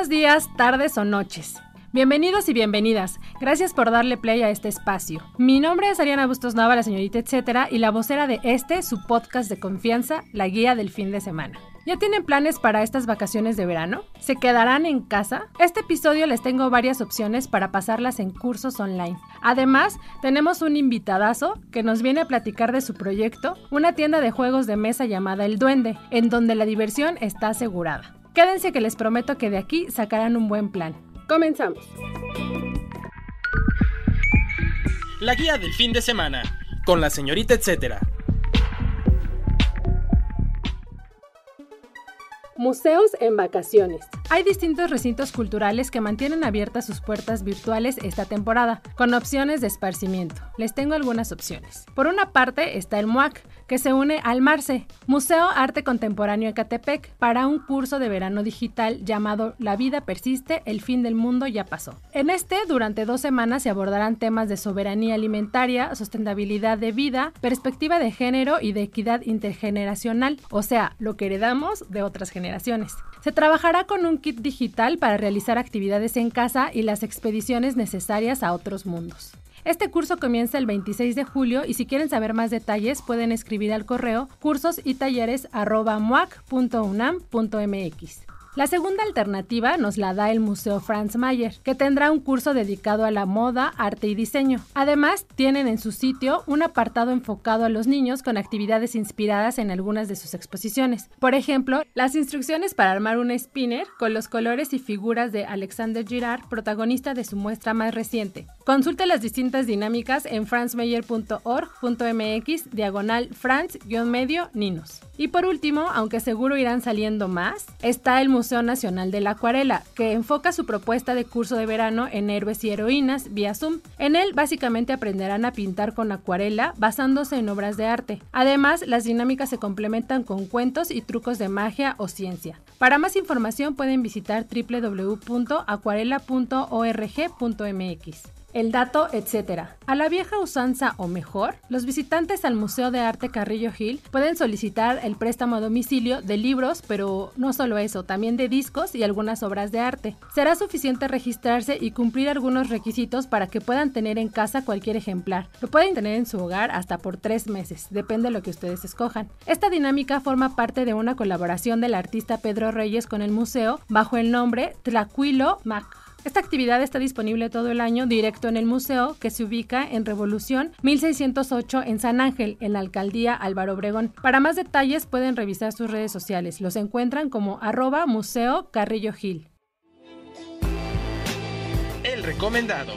Buenos días, tardes o noches. Bienvenidos y bienvenidas. Gracias por darle play a este espacio. Mi nombre es Ariana Bustos Nava, la señorita etcétera, y la vocera de este, su podcast de confianza, la guía del fin de semana. ¿Ya tienen planes para estas vacaciones de verano? ¿Se quedarán en casa? Este episodio les tengo varias opciones para pasarlas en cursos online. Además, tenemos un invitadazo que nos viene a platicar de su proyecto, una tienda de juegos de mesa llamada El Duende, en donde la diversión está asegurada. Quédense que les prometo que de aquí sacarán un buen plan. Comenzamos. La guía del fin de semana, con la señorita etcétera. Museos en vacaciones. Hay distintos recintos culturales que mantienen abiertas sus puertas virtuales esta temporada, con opciones de esparcimiento. Les tengo algunas opciones. Por una parte está el MUAC, que se une al MARCE, Museo Arte Contemporáneo Ecatepec, para un curso de verano digital llamado La vida persiste, el fin del mundo ya pasó. En este, durante dos semanas se abordarán temas de soberanía alimentaria, sustentabilidad de vida, perspectiva de género y de equidad intergeneracional, o sea, lo que heredamos de otras generaciones. Se trabajará con un kit digital para realizar actividades en casa y las expediciones necesarias a otros mundos. Este curso comienza el 26 de julio y si quieren saber más detalles pueden escribir al correo cursos y talleres la segunda alternativa nos la da el Museo Franz Mayer, que tendrá un curso dedicado a la moda, arte y diseño. Además, tienen en su sitio un apartado enfocado a los niños con actividades inspiradas en algunas de sus exposiciones. Por ejemplo, las instrucciones para armar un spinner con los colores y figuras de Alexander Girard, protagonista de su muestra más reciente. Consulte las distintas dinámicas en franzmayer.org.mx diagonal franz-medio ninos. Y por último, aunque seguro irán saliendo más, está el Museo Nacional de la Acuarela, que enfoca su propuesta de curso de verano en héroes y heroínas vía Zoom. En él básicamente aprenderán a pintar con acuarela basándose en obras de arte. Además, las dinámicas se complementan con cuentos y trucos de magia o ciencia. Para más información pueden visitar www.acuarela.org.mx el dato, etc. A la vieja usanza o mejor, los visitantes al Museo de Arte Carrillo Gil pueden solicitar el préstamo a domicilio de libros, pero no solo eso, también de discos y algunas obras de arte. Será suficiente registrarse y cumplir algunos requisitos para que puedan tener en casa cualquier ejemplar. Lo pueden tener en su hogar hasta por tres meses, depende de lo que ustedes escojan. Esta dinámica forma parte de una colaboración del artista Pedro Reyes con el museo bajo el nombre Tlacuilo Mac. Esta actividad está disponible todo el año directo en el museo que se ubica en Revolución 1608 en San Ángel, en la alcaldía Álvaro Obregón. Para más detalles pueden revisar sus redes sociales. Los encuentran como arroba museo Carrillo Gil. El recomendado.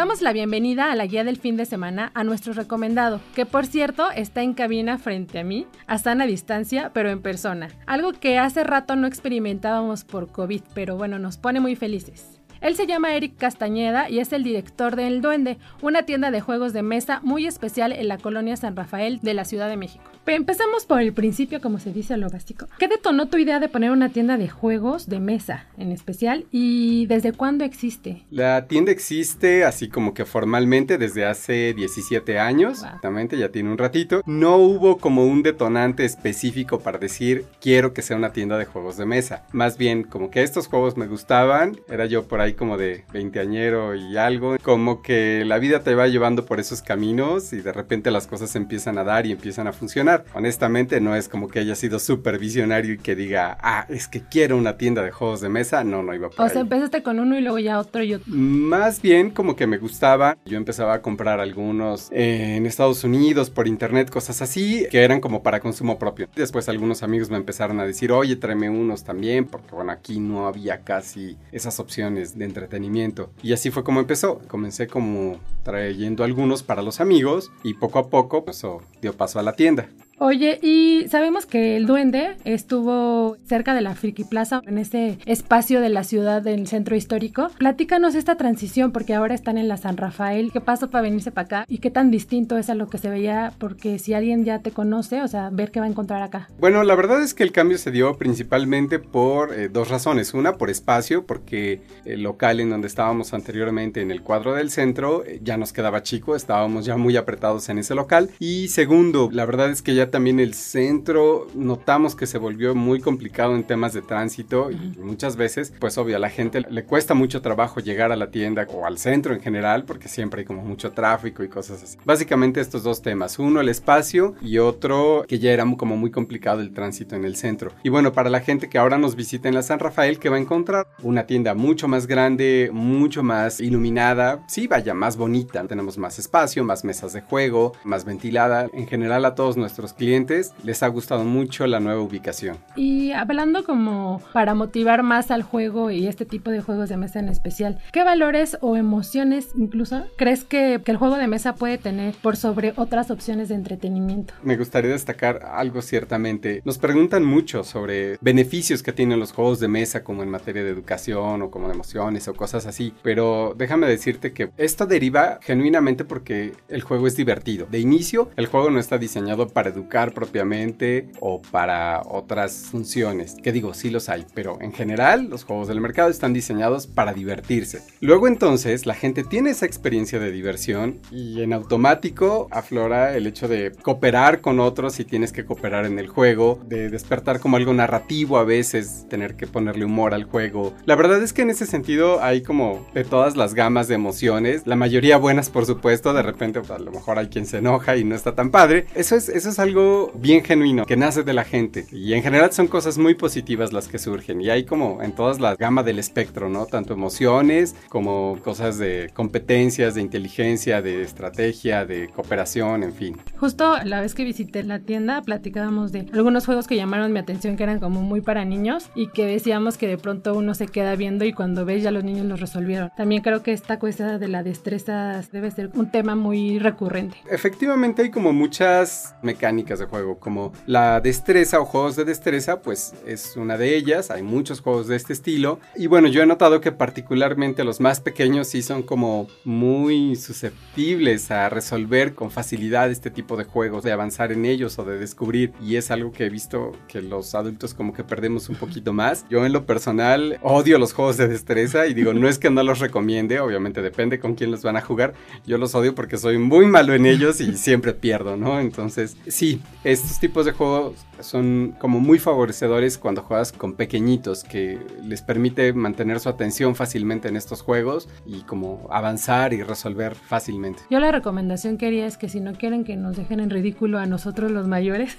Damos la bienvenida a la guía del fin de semana a nuestro recomendado, que por cierto está en cabina frente a mí, a sana distancia, pero en persona. Algo que hace rato no experimentábamos por COVID, pero bueno, nos pone muy felices. Él se llama Eric Castañeda y es el director de El Duende, una tienda de juegos de mesa muy especial en la colonia San Rafael de la Ciudad de México. Empezamos por el principio, como se dice a lo básico. ¿Qué detonó tu idea de poner una tienda de juegos de mesa en especial y desde cuándo existe? La tienda existe así como que formalmente desde hace 17 años, exactamente, ya tiene un ratito. No hubo como un detonante específico para decir quiero que sea una tienda de juegos de mesa. Más bien como que estos juegos me gustaban, era yo por ahí como de veinteañero y algo, como que la vida te va llevando por esos caminos y de repente las cosas empiezan a dar y empiezan a funcionar. Honestamente no es como que haya sido súper visionario y que diga, ah, es que quiero una tienda de juegos de mesa, no, no iba por O sea, empezaste con uno y luego ya otro y otro. Más bien como que me gustaba, yo empezaba a comprar algunos eh, en Estados Unidos por internet, cosas así, que eran como para consumo propio. Después algunos amigos me empezaron a decir, oye, tráeme unos también, porque bueno, aquí no había casi esas opciones de entretenimiento. Y así fue como empezó. Comencé como trayendo algunos para los amigos y poco a poco pues, dio paso a la tienda. Oye, y sabemos que el duende estuvo cerca de la Friki Plaza, en ese espacio de la ciudad del centro histórico. Platícanos esta transición, porque ahora están en la San Rafael. ¿Qué pasó para venirse para acá? ¿Y qué tan distinto es a lo que se veía? Porque si alguien ya te conoce, o sea, ver qué va a encontrar acá. Bueno, la verdad es que el cambio se dio principalmente por eh, dos razones. Una, por espacio, porque el local en donde estábamos anteriormente en el cuadro del centro eh, ya nos quedaba chico, estábamos ya muy apretados en ese local. Y segundo, la verdad es que ya también el centro notamos que se volvió muy complicado en temas de tránsito y muchas veces, pues obvio, a la gente le cuesta mucho trabajo llegar a la tienda o al centro en general porque siempre hay como mucho tráfico y cosas así. Básicamente estos dos temas, uno el espacio y otro que ya era como muy complicado el tránsito en el centro. Y bueno, para la gente que ahora nos visita en la San Rafael, que va a encontrar una tienda mucho más grande, mucho más iluminada, sí, vaya, más bonita. Tenemos más espacio, más mesas de juego, más ventilada. En general a todos nuestros clientes les ha gustado mucho la nueva ubicación. Y hablando como para motivar más al juego y este tipo de juegos de mesa en especial, ¿qué valores o emociones incluso crees que, que el juego de mesa puede tener por sobre otras opciones de entretenimiento? Me gustaría destacar algo ciertamente. Nos preguntan mucho sobre beneficios que tienen los juegos de mesa como en materia de educación o como de emociones o cosas así, pero déjame decirte que esto deriva genuinamente porque el juego es divertido. De inicio, el juego no está diseñado para educar propiamente o para otras funciones. Que digo, sí los hay, pero en general los juegos del mercado están diseñados para divertirse. Luego entonces la gente tiene esa experiencia de diversión y en automático aflora el hecho de cooperar con otros si tienes que cooperar en el juego, de despertar como algo narrativo a veces, tener que ponerle humor al juego. La verdad es que en ese sentido hay como de todas las gamas de emociones, la mayoría buenas por supuesto, de repente pues, a lo mejor hay quien se enoja y no está tan padre. Eso es, eso es algo bien genuino que nace de la gente y en general son cosas muy positivas las que surgen y hay como en todas las gama del espectro, ¿no? Tanto emociones como cosas de competencias, de inteligencia, de estrategia, de cooperación, en fin. Justo la vez que visité la tienda platicábamos de algunos juegos que llamaron mi atención que eran como muy para niños y que decíamos que de pronto uno se queda viendo y cuando ves ya los niños los resolvieron. También creo que esta cuestión de la destreza debe ser un tema muy recurrente. Efectivamente hay como muchas mecánicas de juego, como la destreza o juegos de destreza, pues es una de ellas, hay muchos juegos de este estilo, y bueno, yo he notado que particularmente los más pequeños sí son como muy susceptibles a resolver con facilidad este tipo de juegos, de avanzar en ellos o de descubrir, y es algo que he visto que los adultos como que perdemos un poquito más. Yo en lo personal odio los juegos de destreza y digo, no es que no los recomiende, obviamente depende con quién los van a jugar, yo los odio porque soy muy malo en ellos y siempre pierdo, ¿no? Entonces, sí, estos tipos de juegos son como muy favorecedores cuando juegas con pequeñitos, que les permite mantener su atención fácilmente en estos juegos y como avanzar y resolver fácilmente. Yo la recomendación que haría es que si no quieren que nos dejen en ridículo a nosotros los mayores,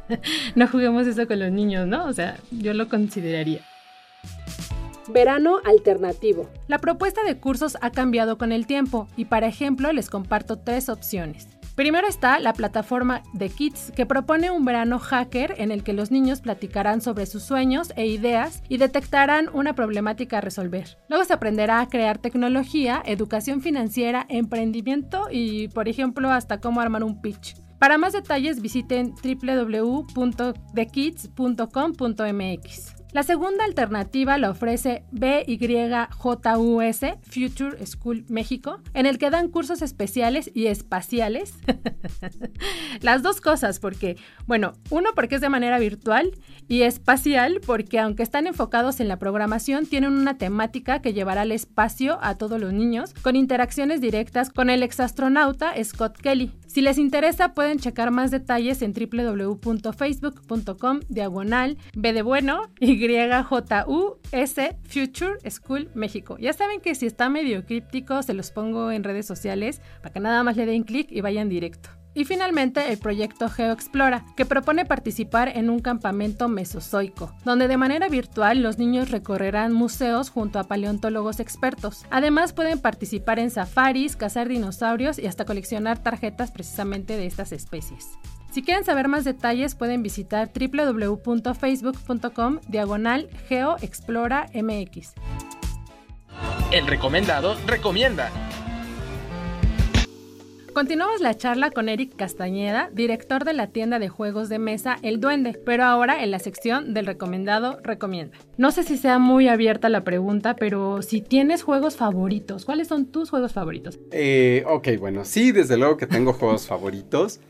no juguemos eso con los niños, ¿no? O sea, yo lo consideraría. Verano alternativo. La propuesta de cursos ha cambiado con el tiempo y para ejemplo les comparto tres opciones. Primero está la plataforma The Kids, que propone un verano hacker en el que los niños platicarán sobre sus sueños e ideas y detectarán una problemática a resolver. Luego se aprenderá a crear tecnología, educación financiera, emprendimiento y, por ejemplo, hasta cómo armar un pitch. Para más detalles visiten www.thekids.com.mx. La segunda alternativa la ofrece BYJUS Future School México, en el que dan cursos especiales y espaciales. Las dos cosas, porque, bueno, uno porque es de manera virtual y espacial porque aunque están enfocados en la programación, tienen una temática que llevará al espacio a todos los niños, con interacciones directas con el exastronauta Scott Kelly. Si les interesa pueden checar más detalles en www.facebook.com diagonal B YJUS Future School México. Ya saben que si está medio críptico se los pongo en redes sociales para que nada más le den clic y vayan directo. Y finalmente el proyecto GeoExplora, que propone participar en un campamento mesozoico, donde de manera virtual los niños recorrerán museos junto a paleontólogos expertos. Además pueden participar en safaris, cazar dinosaurios y hasta coleccionar tarjetas precisamente de estas especies. Si quieren saber más detalles pueden visitar www.facebook.com diagonal geoexplora mx. El recomendado recomienda. Continuamos la charla con Eric Castañeda, director de la tienda de juegos de mesa El Duende, pero ahora en la sección del recomendado recomienda. No sé si sea muy abierta la pregunta, pero si tienes juegos favoritos, ¿cuáles son tus juegos favoritos? Eh, ok, bueno, sí, desde luego que tengo juegos favoritos,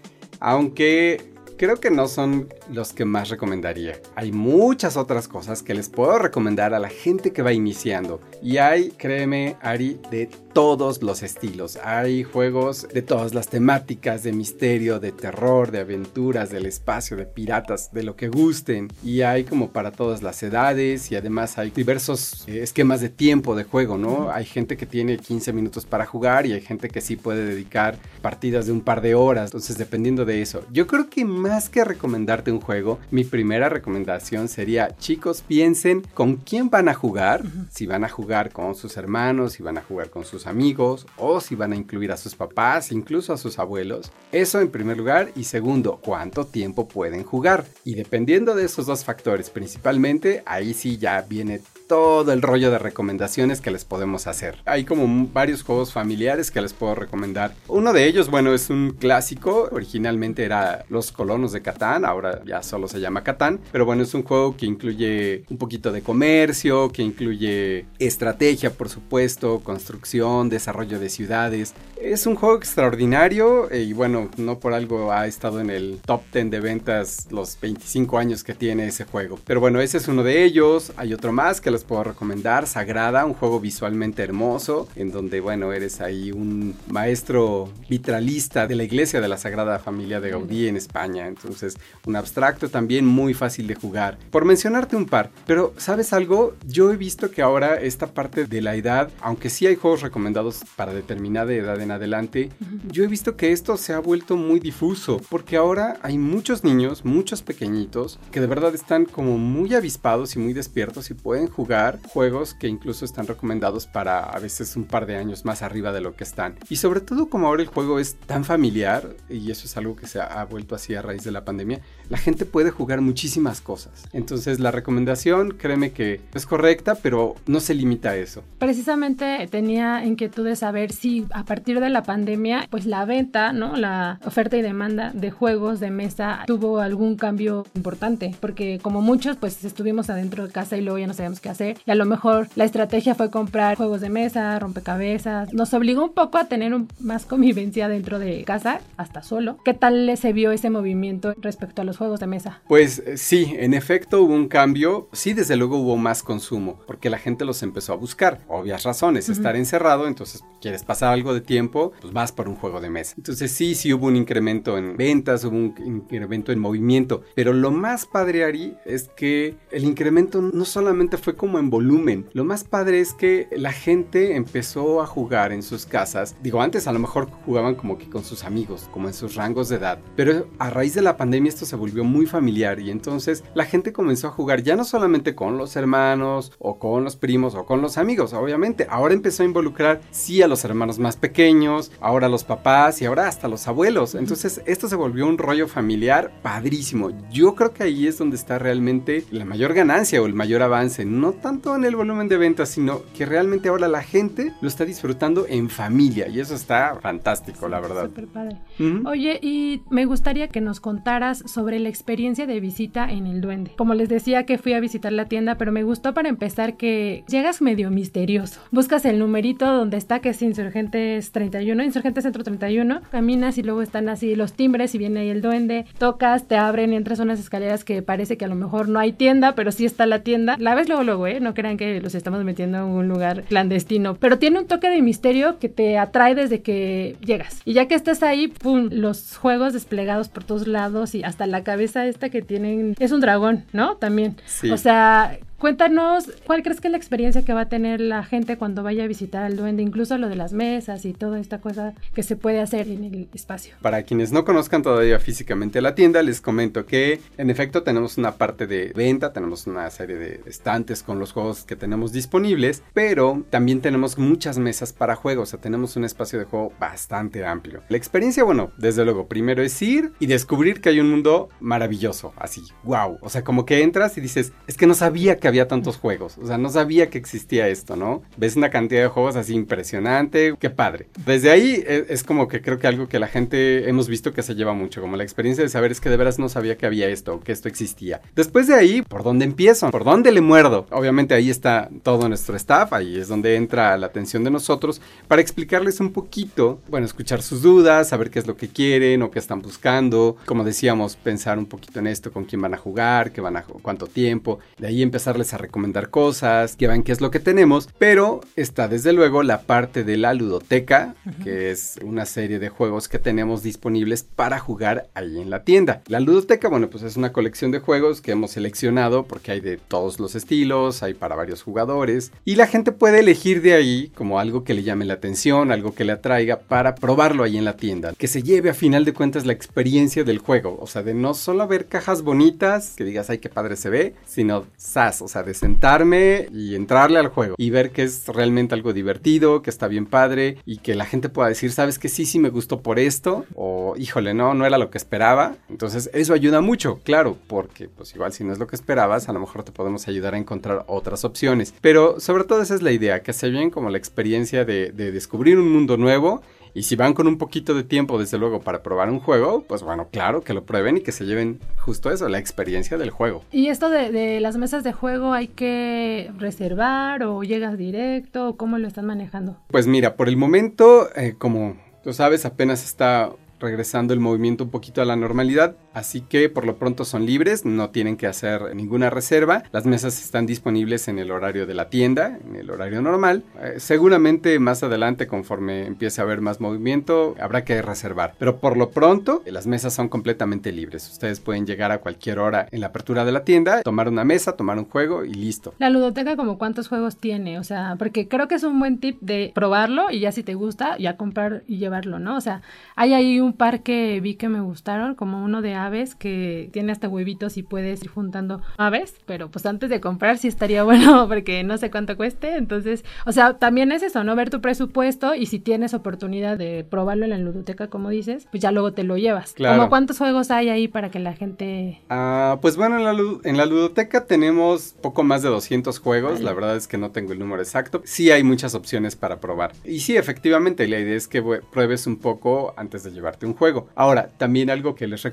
aunque creo que no son los que más recomendaría. Hay muchas otras cosas que les puedo recomendar a la gente que va iniciando. Y hay, créeme, Ari, de todos los estilos. Hay juegos de todas las temáticas, de misterio, de terror, de aventuras, del espacio, de piratas, de lo que gusten. Y hay como para todas las edades y además hay diversos eh, esquemas de tiempo de juego, ¿no? Hay gente que tiene 15 minutos para jugar y hay gente que sí puede dedicar partidas de un par de horas. Entonces, dependiendo de eso. Yo creo que más que recomendarte un juego, mi primera recomendación sería, chicos, piensen con quién van a jugar, si van a jugar con sus hermanos, si van a jugar con sus amigos o si van a incluir a sus papás, incluso a sus abuelos. Eso en primer lugar y segundo, cuánto tiempo pueden jugar. Y dependiendo de esos dos factores principalmente, ahí sí ya viene todo el rollo de recomendaciones que les podemos hacer. Hay como varios juegos familiares que les puedo recomendar. Uno de ellos, bueno, es un clásico. Originalmente era Los Colonos de Catán, ahora ya solo se llama Catán. Pero bueno, es un juego que incluye un poquito de comercio, que incluye estrategia, por supuesto, construcción, desarrollo de ciudades. Es un juego extraordinario y bueno, no por algo ha estado en el top 10 de ventas los 25 años que tiene ese juego. Pero bueno, ese es uno de ellos. Hay otro más que les puedo recomendar, Sagrada, un juego visualmente hermoso, en donde, bueno, eres ahí un maestro vitralista de la iglesia de la Sagrada Familia de Gaudí en España. Entonces, un abstracto también muy fácil de jugar. Por mencionarte un par, pero ¿sabes algo? Yo he visto que ahora esta parte de la edad, aunque sí hay juegos recomendados para determinada edad en adelante, yo he visto que esto se ha vuelto muy difuso, porque ahora hay muchos niños, muchos pequeñitos, que de verdad están como muy avispados y muy despiertos y pueden jugar juegos que incluso están recomendados para a veces un par de años más arriba de lo que están. Y sobre todo como ahora el juego es tan familiar, y eso es algo que se ha vuelto así a raíz de la pandemia, la gente puede jugar muchísimas cosas. Entonces la recomendación, créeme que es correcta, pero no se limita a eso. Precisamente tenía inquietud de saber si a partir de la pandemia, pues la venta, ¿no? La oferta y demanda de juegos de mesa tuvo algún cambio importante, porque como muchos, pues estuvimos adentro de casa y luego ya no sabíamos qué hacer. Y a lo mejor la estrategia fue comprar juegos de mesa, rompecabezas. Nos obligó un poco a tener más convivencia dentro de casa, hasta solo. ¿Qué tal se vio ese movimiento respecto a los juegos de mesa? Pues eh, sí, en efecto hubo un cambio. Sí, desde luego hubo más consumo, porque la gente los empezó a buscar. Obvias razones, estar encerrado, entonces quieres pasar algo de tiempo, pues vas por un juego de mesa. Entonces sí, sí hubo un incremento en ventas, hubo un incremento en movimiento. Pero lo más padre, Ari, es que el incremento no solamente fue como en volumen. Lo más padre es que la gente empezó a jugar en sus casas. Digo, antes a lo mejor jugaban como que con sus amigos, como en sus rangos de edad. Pero a raíz de la pandemia esto se volvió muy familiar y entonces la gente comenzó a jugar ya no solamente con los hermanos o con los primos o con los amigos, obviamente. Ahora empezó a involucrar sí a los hermanos más pequeños, ahora a los papás y ahora hasta los abuelos. Entonces esto se volvió un rollo familiar padrísimo. Yo creo que ahí es donde está realmente la mayor ganancia o el mayor avance no tanto en el volumen de ventas, sino que realmente ahora la gente lo está disfrutando en familia y eso está fantástico, la verdad. Súper padre. Oye, y me gustaría que nos contaras sobre la experiencia de visita en el Duende. Como les decía que fui a visitar la tienda, pero me gustó para empezar que llegas medio misterioso. Buscas el numerito donde está que es Insurgentes 31, Insurgentes Centro 31, caminas y luego están así los timbres y viene ahí el Duende, tocas, te abren y entras unas escaleras que parece que a lo mejor no hay tienda, pero sí está la tienda. La ves luego luego, ¿eh? No crean que los estamos metiendo en un lugar clandestino. Pero tiene un toque de misterio que te atrae desde que llegas. Y ya que estás ahí, pum, los juegos desplegados por todos lados y hasta la cabeza esta que tienen. Es un dragón, ¿no? También. O sea, Cuéntanos, ¿cuál crees que es la experiencia que va a tener la gente cuando vaya a visitar al duende? Incluso lo de las mesas y toda esta cosa que se puede hacer en el espacio. Para quienes no conozcan todavía físicamente la tienda, les comento que en efecto tenemos una parte de venta, tenemos una serie de estantes con los juegos que tenemos disponibles, pero también tenemos muchas mesas para juegos, o sea, tenemos un espacio de juego bastante amplio. La experiencia, bueno, desde luego, primero es ir y descubrir que hay un mundo maravilloso, así, wow, o sea, como que entras y dices, es que no sabía que que había tantos juegos, o sea, no sabía que existía esto, ¿no? Ves una cantidad de juegos así impresionante, qué padre. Desde ahí es, es como que creo que algo que la gente hemos visto que se lleva mucho, como la experiencia de saber es que de veras no sabía que había esto, que esto existía. Después de ahí, ¿por dónde empiezo? ¿Por dónde le muerdo? Obviamente ahí está todo nuestro staff, ahí es donde entra la atención de nosotros para explicarles un poquito, bueno, escuchar sus dudas, saber qué es lo que quieren o qué están buscando, como decíamos, pensar un poquito en esto, con quién van a jugar, qué van a cuánto tiempo, de ahí empezarles a recomendar cosas, que vean qué es lo que tenemos, pero está desde luego la parte de la ludoteca, que es una serie de juegos que tenemos disponibles para jugar ahí en la tienda. La ludoteca, bueno, pues es una colección de juegos que hemos seleccionado porque hay de todos los estilos, hay para varios jugadores y la gente puede elegir de ahí como algo que le llame la atención, algo que le atraiga para probarlo ahí en la tienda, que se lleve a final de cuentas la experiencia del juego, o sea, de no solo ver cajas bonitas, que digas, ay, qué padre se ve, sino sas, o sea, de sentarme y entrarle al juego y ver que es realmente algo divertido, que está bien padre y que la gente pueda decir, sabes que sí, sí me gustó por esto o híjole, no, no era lo que esperaba. Entonces eso ayuda mucho, claro, porque pues igual si no es lo que esperabas, a lo mejor te podemos ayudar a encontrar otras opciones. Pero sobre todo esa es la idea, que se bien como la experiencia de descubrir un mundo nuevo y si van con un poquito de tiempo, desde luego, para probar un juego, pues bueno, claro, que lo prueben y que se lleven justo eso, la experiencia del juego. ¿Y esto de, de las mesas de juego hay que reservar o llegas directo o cómo lo están manejando? Pues mira, por el momento, eh, como tú sabes, apenas está regresando el movimiento un poquito a la normalidad, así que por lo pronto son libres, no tienen que hacer ninguna reserva, las mesas están disponibles en el horario de la tienda, en el horario normal, eh, seguramente más adelante conforme empiece a haber más movimiento habrá que reservar, pero por lo pronto las mesas son completamente libres, ustedes pueden llegar a cualquier hora en la apertura de la tienda, tomar una mesa, tomar un juego y listo. La ludoteca como cuántos juegos tiene, o sea, porque creo que es un buen tip de probarlo y ya si te gusta, ya comprar y llevarlo, ¿no? O sea, hay ahí un par que vi que me gustaron, como uno de aves que tiene hasta huevitos y puedes ir juntando aves, pero pues antes de comprar sí estaría bueno porque no sé cuánto cueste, entonces, o sea, también es eso, ¿no? Ver tu presupuesto y si tienes oportunidad de probarlo en la ludoteca, como dices, pues ya luego te lo llevas. Claro. Como cuántos juegos hay ahí para que la gente... Ah, pues bueno, en la, en la ludoteca tenemos poco más de 200 juegos, Vale. la verdad es que no tengo el número exacto. Sí hay muchas opciones para probar. Y sí, efectivamente, la idea es que pruebes un poco antes de llevarte un juego. Ahora, también algo que les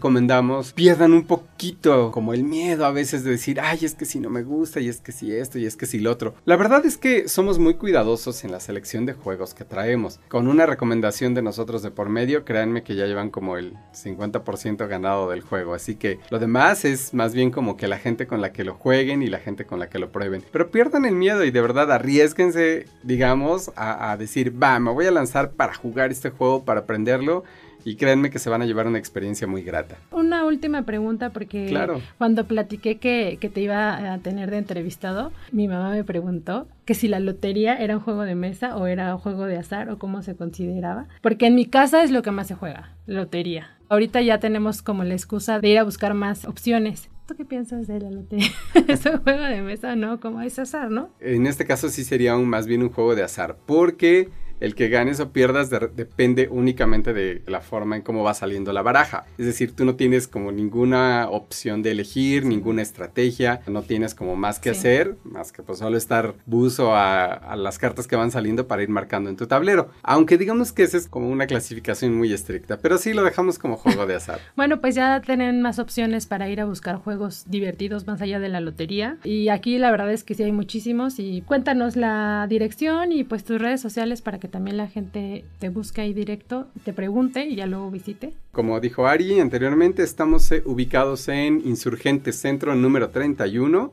pierdan un poquito como el miedo a veces de decir, ay, es que si no me gusta, y es que si esto, y es que si lo otro. La verdad es que somos muy cuidadosos en la selección de juegos que traemos. Con una recomendación de nosotros de por medio, créanme que ya llevan como el 50% ganado del juego. Así que lo demás es más bien como que la gente con la que lo jueguen y la gente con la que lo prueben. Pero pierdan el miedo y de verdad arriesguense, digamos, a, a decir, va, me voy a lanzar para jugar este juego, para aprenderlo. Y créanme que se van a llevar una experiencia muy grata. Una última pregunta porque Claro. cuando platiqué que, que te iba a tener de entrevistado, mi mamá me preguntó que si la lotería era un juego de mesa o era un juego de azar o cómo se consideraba. Porque en mi casa es lo que más se juega, lotería. Ahorita ya tenemos como la excusa de ir a buscar más opciones. ¿Tú qué piensas de la lotería? ¿Es un juego de mesa o no? Como es azar, ¿no? En este caso sí sería un, más bien un juego de azar, porque el que ganes o pierdas de- depende únicamente de la forma en cómo va saliendo la baraja. Es decir, tú no tienes como ninguna opción de elegir, ninguna estrategia, no tienes como más que Sí. hacer, más que pues solo estar buzo a, a las cartas que van saliendo para ir marcando en tu tablero. Aunque digamos que esa es como una clasificación muy estricta, pero sí lo dejamos como juego de azar. Bueno, pues ya tienen más opciones para ir a buscar juegos divertidos más allá de la lotería. Y aquí la verdad es que sí hay muchísimos. Y cuéntanos la dirección y pues tus redes sociales para que también la gente te busque ahí directo, te pregunte y ya luego visite. Como dijo Ari anteriormente, estamos eh, ubicados en Insurgentes Centro número 31.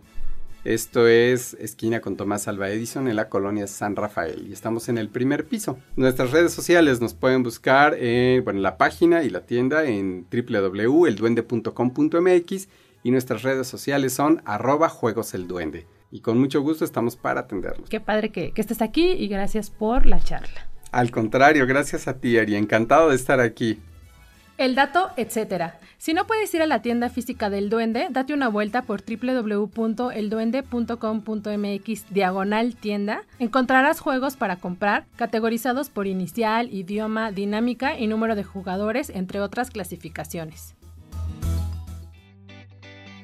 Esto es esquina con Tomás Alba Edison en la colonia San Rafael y estamos en el primer piso. Nuestras redes sociales nos pueden buscar en bueno, la página y la tienda en www.elduende.com.mx y nuestras redes sociales son arroba juegos. Y con mucho gusto estamos para atenderlos. Qué padre que, que estés aquí y gracias por la charla. Al contrario, gracias a ti Ari, encantado de estar aquí. El dato, etcétera. Si no puedes ir a la tienda física del Duende, date una vuelta por www.elduende.com.mx diagonal tienda. Encontrarás juegos para comprar, categorizados por inicial, idioma, dinámica y número de jugadores, entre otras clasificaciones.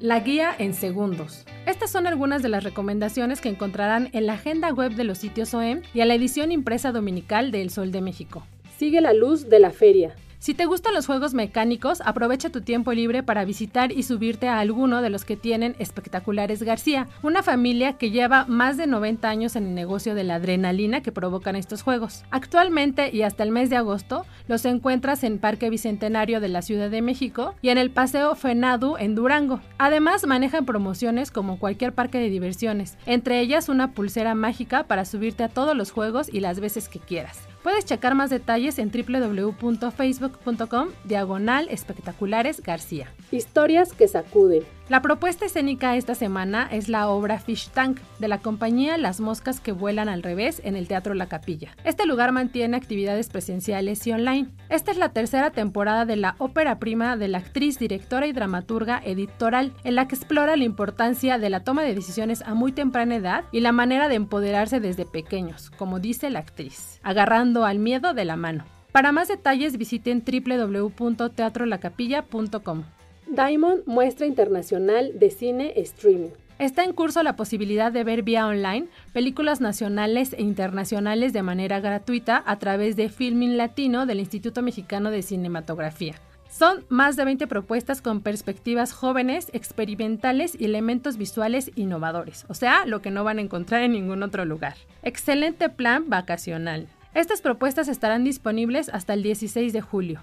La guía en segundos. Estas son algunas de las recomendaciones que encontrarán en la agenda web de los sitios OEM y en la edición impresa dominical de El Sol de México. Sigue la luz de la feria. Si te gustan los juegos mecánicos, aprovecha tu tiempo libre para visitar y subirte a alguno de los que tienen Espectaculares García, una familia que lleva más de 90 años en el negocio de la adrenalina que provocan estos juegos. Actualmente y hasta el mes de agosto los encuentras en Parque Bicentenario de la Ciudad de México y en el Paseo Fenadu en Durango. Además manejan promociones como cualquier parque de diversiones, entre ellas una pulsera mágica para subirte a todos los juegos y las veces que quieras. Puedes checar más detalles en www.facebook.com diagonal espectaculares García. Historias que sacuden. La propuesta escénica esta semana es la obra Fish Tank de la compañía Las Moscas que Vuelan al Revés en el Teatro La Capilla. Este lugar mantiene actividades presenciales y online. Esta es la tercera temporada de la ópera prima de la actriz, directora y dramaturga editorial, en la que explora la importancia de la toma de decisiones a muy temprana edad y la manera de empoderarse desde pequeños, como dice la actriz, agarrando al miedo de la mano. Para más detalles visiten www.teatrolacapilla.com. Diamond Muestra Internacional de Cine Streaming. Está en curso la posibilidad de ver vía online películas nacionales e internacionales de manera gratuita a través de Filming Latino del Instituto Mexicano de Cinematografía. Son más de 20 propuestas con perspectivas jóvenes, experimentales y elementos visuales innovadores, o sea, lo que no van a encontrar en ningún otro lugar. Excelente plan vacacional. Estas propuestas estarán disponibles hasta el 16 de julio.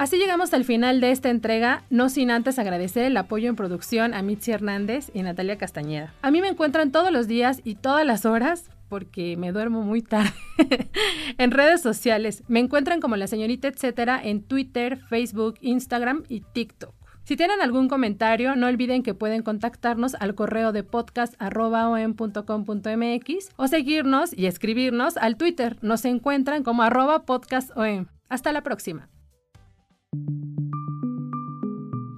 Así llegamos al final de esta entrega, no sin antes agradecer el apoyo en producción a Mitzi Hernández y Natalia Castañeda. A mí me encuentran todos los días y todas las horas porque me duermo muy tarde en redes sociales. Me encuentran como la señorita etcétera en Twitter, Facebook, Instagram y TikTok. Si tienen algún comentario, no olviden que pueden contactarnos al correo de podcast.com.mx o seguirnos y escribirnos al Twitter. Nos encuentran como arroba podcastom. Hasta la próxima.